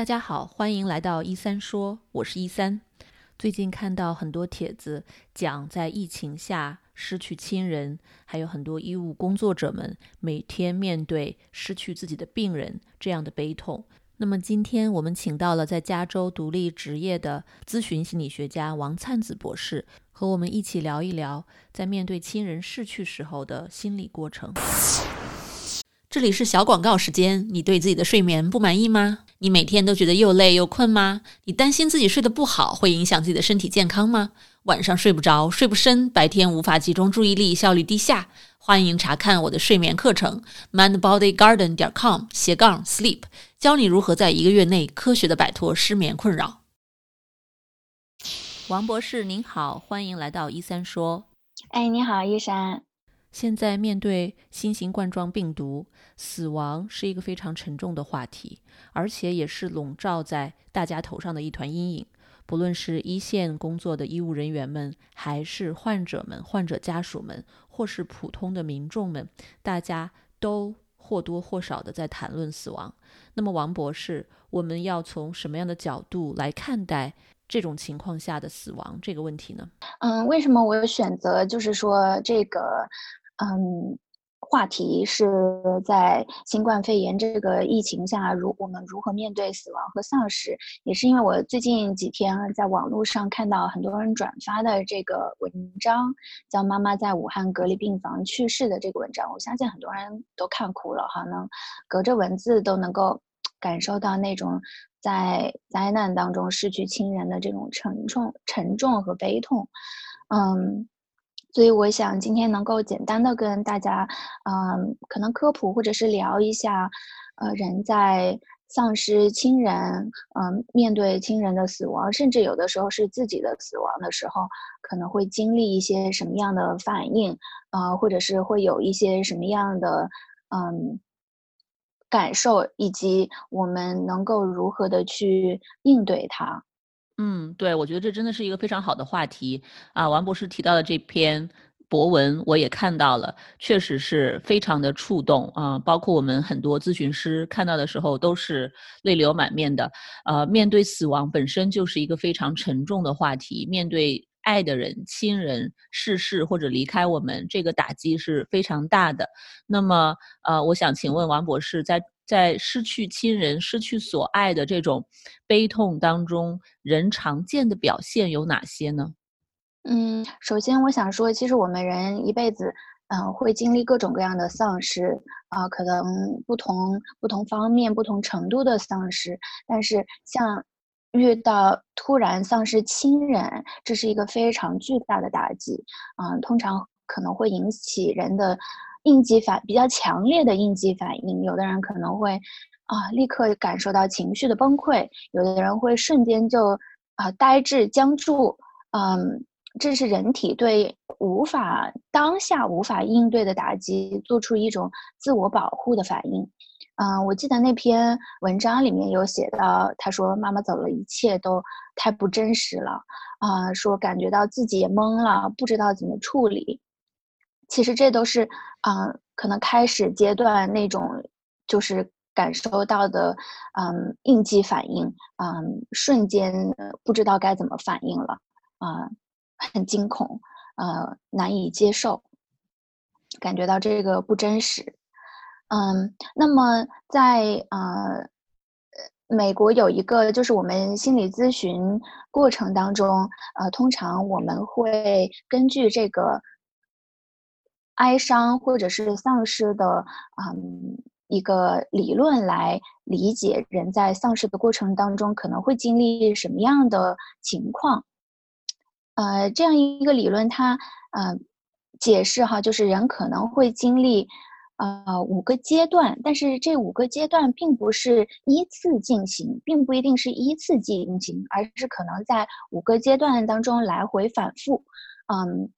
大家好，欢迎来到一三说，我是一三。最近看到很多帖子讲，在疫情下失去亲人，还有很多医务工作者们每天面对失去自己的病人这样的悲痛。那么今天我们请到了在加州独立执业的咨询心理学家王灿子博士，和我们一起聊一聊在面对亲人逝去时候的心理过程。这里是小广告时间，你对自己的睡眠不满意吗？你每天都觉得又累又困吗？你担心自己睡得不好会影响自己的身体健康吗？晚上睡不着，睡不深，白天无法集中注意力，效率低下？欢迎查看我的睡眠课程，mindbodygarden 点 com 斜杠 sleep，教你如何在一个月内科学的摆脱失眠困扰。王博士您好，欢迎来到一三说。哎，你好，一山。现在面对新型冠状病毒，死亡是一个非常沉重的话题，而且也是笼罩在大家头上的一团阴影。不论是一线工作的医务人员们，还是患者们、患者家属们，或是普通的民众们，大家都或多或少的在谈论死亡。那么，王博士，我们要从什么样的角度来看待这种情况下的死亡这个问题呢？嗯，为什么我选择就是说这个？嗯，话题是在新冠肺炎这个疫情下，如我们如何面对死亡和丧失，也是因为我最近几天在网络上看到很多人转发的这个文章，叫《妈妈在武汉隔离病房去世》的这个文章，我相信很多人都看哭了哈，能隔着文字都能够感受到那种在灾难当中失去亲人的这种沉重、沉重和悲痛，嗯。所以我想今天能够简单的跟大家，嗯，可能科普或者是聊一下，呃，人在丧失亲人，嗯，面对亲人的死亡，甚至有的时候是自己的死亡的时候，可能会经历一些什么样的反应，啊，或者是会有一些什么样的，嗯，感受，以及我们能够如何的去应对它。嗯，对，我觉得这真的是一个非常好的话题啊！王博士提到的这篇博文，我也看到了，确实是非常的触动啊！包括我们很多咨询师看到的时候都是泪流满面的。呃，面对死亡本身就是一个非常沉重的话题，面对爱的人、亲人逝世或者离开我们，这个打击是非常大的。那么，呃，我想请问王博士，在在失去亲人、失去所爱的这种悲痛当中，人常见的表现有哪些呢？嗯，首先我想说，其实我们人一辈子，嗯，会经历各种各样的丧失啊，可能不同不同方面、不同程度的丧失。但是像遇到突然丧失亲人，这是一个非常巨大的打击啊，通常可能会引起人的。应激反比较强烈的应激反应，有的人可能会啊立刻感受到情绪的崩溃，有的人会瞬间就啊呆滞僵住，嗯，这是人体对无法当下无法应对的打击做出一种自我保护的反应。嗯，我记得那篇文章里面有写到，他说妈妈走了，一切都太不真实了，啊，说感觉到自己也懵了，不知道怎么处理。其实这都是，嗯，可能开始阶段那种就是感受到的，嗯，应激反应，嗯，瞬间不知道该怎么反应了，啊，很惊恐，呃，难以接受，感觉到这个不真实，嗯，那么在呃，美国有一个就是我们心理咨询过程当中，呃，通常我们会根据这个。哀伤或者是丧失的，嗯，一个理论来理解人在丧失的过程当中可能会经历什么样的情况。呃，这样一个理论，它呃解释哈，就是人可能会经历呃五个阶段，但是这五个阶段并不是依次进行，并不一定是依次进行，而是可能在五个阶段当中来回反复。嗯，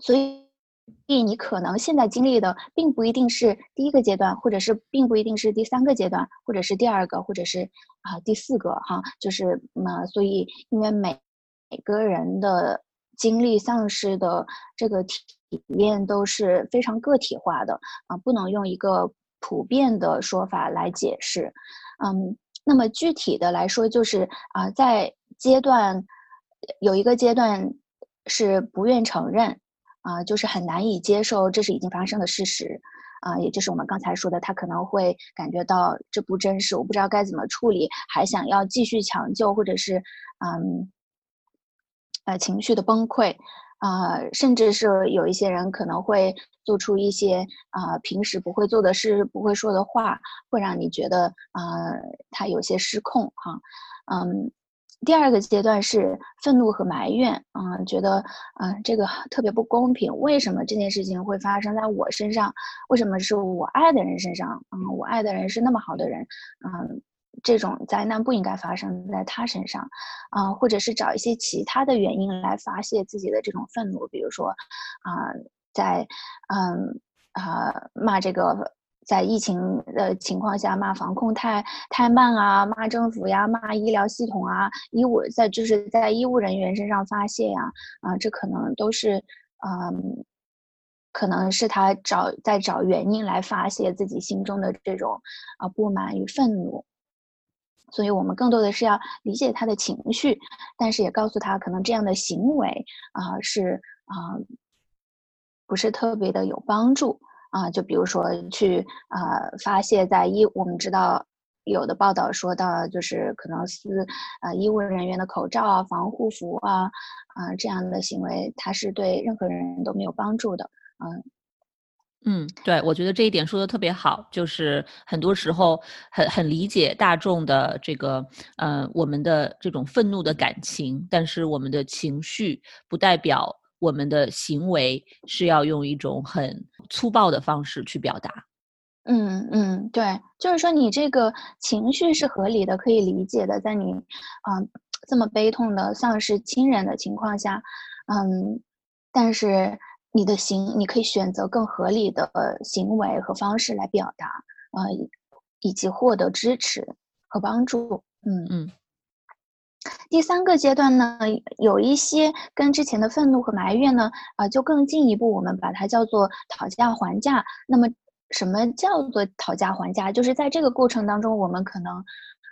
所以。所以你可能现在经历的，并不一定是第一个阶段，或者是并不一定是第三个阶段，或者是第二个，或者是啊第四个哈，就是那所以因为每每个人的经历丧失的这个体验都是非常个体化的啊，不能用一个普遍的说法来解释。嗯，那么具体的来说，就是啊，在阶段有一个阶段是不愿承认啊，就是很难以接受这是已经发生的事实啊，也就是我们刚才说的，他可能会感觉到这不真实，我不知道该怎么处理，还想要继续抢救，或者是嗯呃情绪的崩溃。啊，甚至是有一些人可能会做出一些啊平时不会做的事、不会说的话，会让你觉得啊他有些失控哈。嗯，第二个阶段是愤怒和埋怨啊，觉得啊这个特别不公平，为什么这件事情会发生在我身上？为什么是我爱的人身上？嗯，我爱的人是那么好的人，嗯。这种灾难不应该发生在他身上，啊，或者是找一些其他的原因来发泄自己的这种愤怒，比如说，啊，在，嗯，啊，骂这个在疫情的情况下骂防控太太慢啊，骂政府呀，骂医疗系统啊，医务在就是在医务人员身上发泄呀，啊，这可能都是，嗯，可能是他找在找原因来发泄自己心中的这种啊不满与愤怒。所以我们更多的是要理解他的情绪，但是也告诉他，可能这样的行为啊是啊不是特别的有帮助啊。就比如说去啊发泄在医，我们知道有的报道说到，就是可能撕啊医务人员的口罩啊、防护服啊啊这样的行为，它是对任何人都没有帮助的，嗯。嗯，对，我觉得这一点说的特别好，就是很多时候很很理解大众的这个，呃，我们的这种愤怒的感情，但是我们的情绪不代表我们的行为是要用一种很粗暴的方式去表达。嗯嗯，对，就是说你这个情绪是合理的，可以理解的，在你啊这么悲痛的丧失亲人的情况下，嗯，但是。你的行，你可以选择更合理的行为和方式来表达，呃，以及获得支持和帮助。嗯嗯。第三个阶段呢，有一些跟之前的愤怒和埋怨呢，啊，就更进一步，我们把它叫做讨价还价。那么，什么叫做讨价还价？就是在这个过程当中，我们可能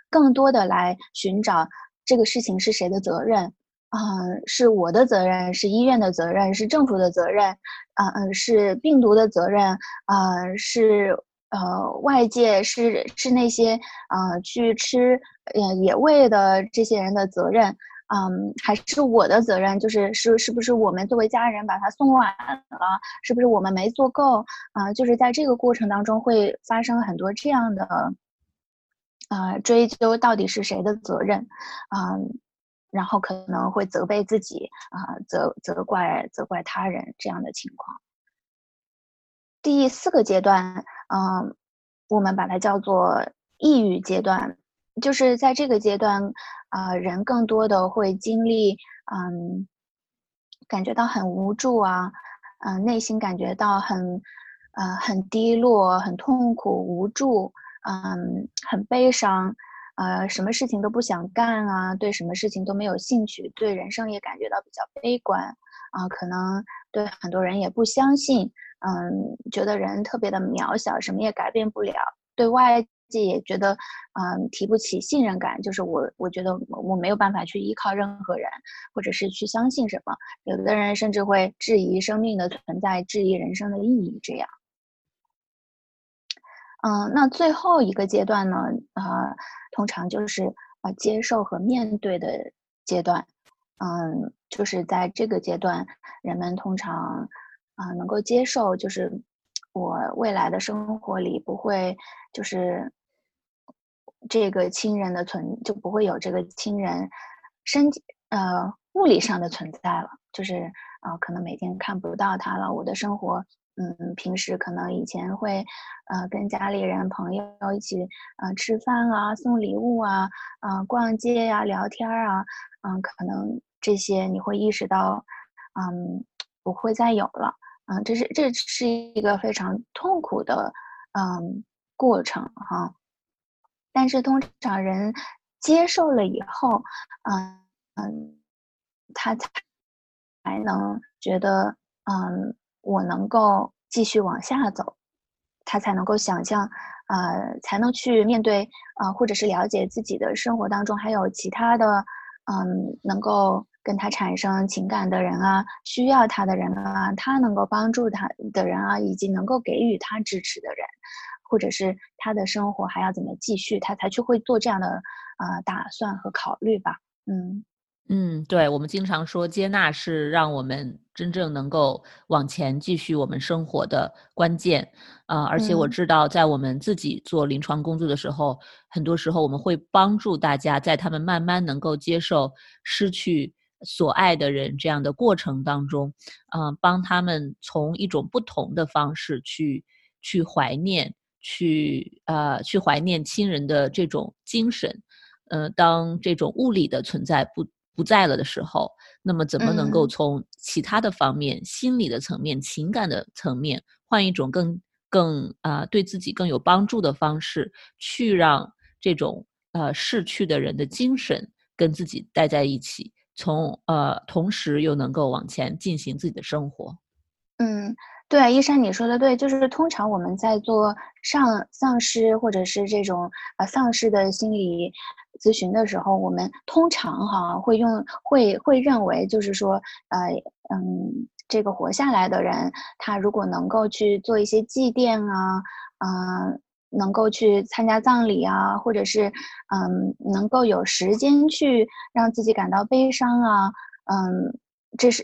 更多的来寻找这个事情是谁的责任。啊，是我的责任，是医院的责任，是政府的责任，啊嗯，是病毒的责任，啊是呃外界是是那些啊去吃呃野味的这些人的责任，嗯，还是我的责任？就是是是不是我们作为家人把他送晚了？是不是我们没做够？啊，就是在这个过程当中会发生很多这样的啊追究到底是谁的责任？啊。然后可能会责备自己啊，责责怪责怪他人这样的情况。第四个阶段，嗯，我们把它叫做抑郁阶段，就是在这个阶段，啊，人更多的会经历，嗯，感觉到很无助啊，嗯，内心感觉到很，呃，很低落、很痛苦、无助，嗯，很悲伤。呃，什么事情都不想干啊，对什么事情都没有兴趣，对人生也感觉到比较悲观啊，可能对很多人也不相信，嗯，觉得人特别的渺小，什么也改变不了，对外界也觉得，嗯，提不起信任感，就是我，我觉得我没有办法去依靠任何人，或者是去相信什么，有的人甚至会质疑生命的存在，质疑人生的意义，这样。嗯，那最后一个阶段呢？啊，通常就是啊，接受和面对的阶段。嗯，就是在这个阶段，人们通常啊能够接受，就是我未来的生活里不会就是这个亲人的存就不会有这个亲人身体呃物理上的存在了，就是啊可能每天看不到他了，我的生活。嗯，平时可能以前会，呃，跟家里人、朋友一起，呃，吃饭啊，送礼物啊，啊，逛街呀，聊天啊，嗯，可能这些你会意识到，嗯，不会再有了，嗯，这是这是一个非常痛苦的，嗯，过程哈。但是通常人接受了以后，嗯嗯，他才才能觉得，嗯。我能够继续往下走，他才能够想象，呃，才能去面对啊，或者是了解自己的生活当中还有其他的，嗯，能够跟他产生情感的人啊，需要他的人啊，他能够帮助他的人啊，以及能够给予他支持的人，或者是他的生活还要怎么继续，他才去会做这样的啊打算和考虑吧，嗯。嗯，对，我们经常说接纳是让我们真正能够往前继续我们生活的关键，啊，而且我知道在我们自己做临床工作的时候，很多时候我们会帮助大家在他们慢慢能够接受失去所爱的人这样的过程当中，嗯，帮他们从一种不同的方式去去怀念，去呃去怀念亲人的这种精神，呃，当这种物理的存在不。不在了的时候，那么怎么能够从其他的方面、心理的层面、情感的层面，换一种更更啊对自己更有帮助的方式，去让这种呃逝去的人的精神跟自己待在一起，从呃同时又能够往前进行自己的生活。嗯。对，一山你说的对，就是通常我们在做丧丧尸或者是这种呃丧尸的心理咨询的时候，我们通常哈会用会会认为就是说呃嗯这个活下来的人，他如果能够去做一些祭奠啊，嗯能够去参加葬礼啊，或者是嗯能够有时间去让自己感到悲伤啊，嗯这是。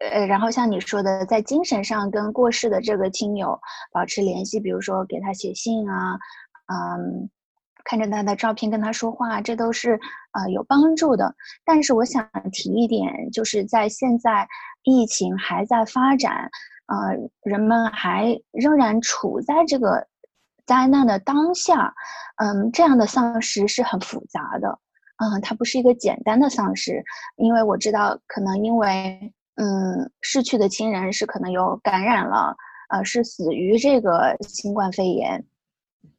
呃，然后像你说的，在精神上跟过世的这个亲友保持联系，比如说给他写信啊，嗯，看着他的照片跟他说话，这都是呃有帮助的。但是我想提一点，就是在现在疫情还在发展，呃，人们还仍然处在这个灾难的当下，嗯，这样的丧失是很复杂的，嗯，它不是一个简单的丧失，因为我知道可能因为。嗯，逝去的亲人是可能有感染了，呃，是死于这个新冠肺炎，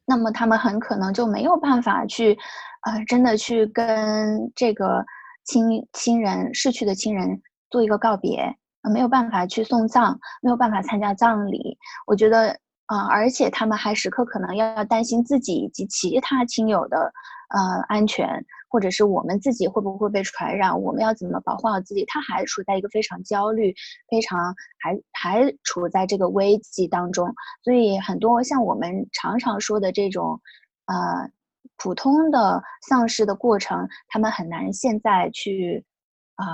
那么他们很可能就没有办法去，呃，真的去跟这个亲亲人逝去的亲人做一个告别，没有办法去送葬，没有办法参加葬礼。我觉得，啊，而且他们还时刻可能要要担心自己以及其他亲友的，呃，安全。或者是我们自己会不会被传染？我们要怎么保护好自己？他还处在一个非常焦虑、非常还还处在这个危机当中，所以很多像我们常常说的这种，呃，普通的丧失的过程，他们很难现在去，啊，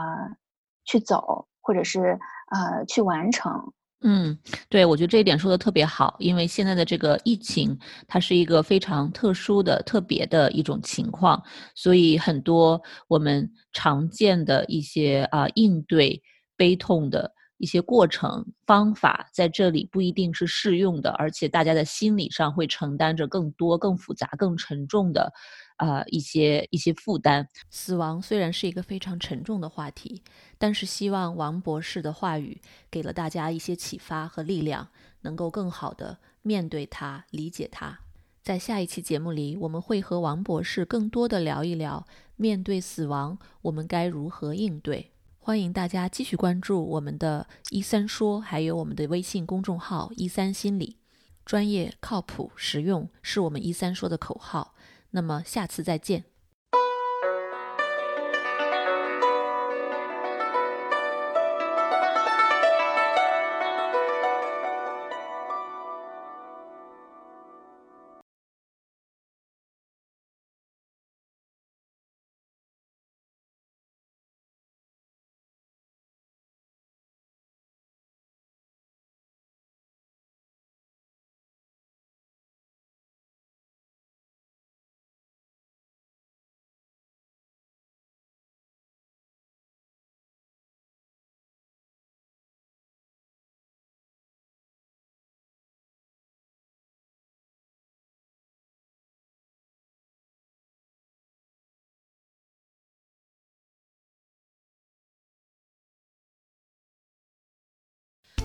去走，或者是呃去完成。嗯，对，我觉得这一点说的特别好，因为现在的这个疫情，它是一个非常特殊的、特别的一种情况，所以很多我们常见的一些啊应对悲痛的一些过程方法，在这里不一定是适用的，而且大家的心理上会承担着更多、更复杂、更沉重的。啊，一些一些负担。死亡虽然是一个非常沉重的话题，但是希望王博士的话语给了大家一些启发和力量，能够更好的面对它、理解它。在下一期节目里，我们会和王博士更多的聊一聊，面对死亡，我们该如何应对。欢迎大家继续关注我们的“一三说”，还有我们的微信公众号“一三心理”，专业、靠谱、实用，是我们“一三说”的口号。那么，下次再见。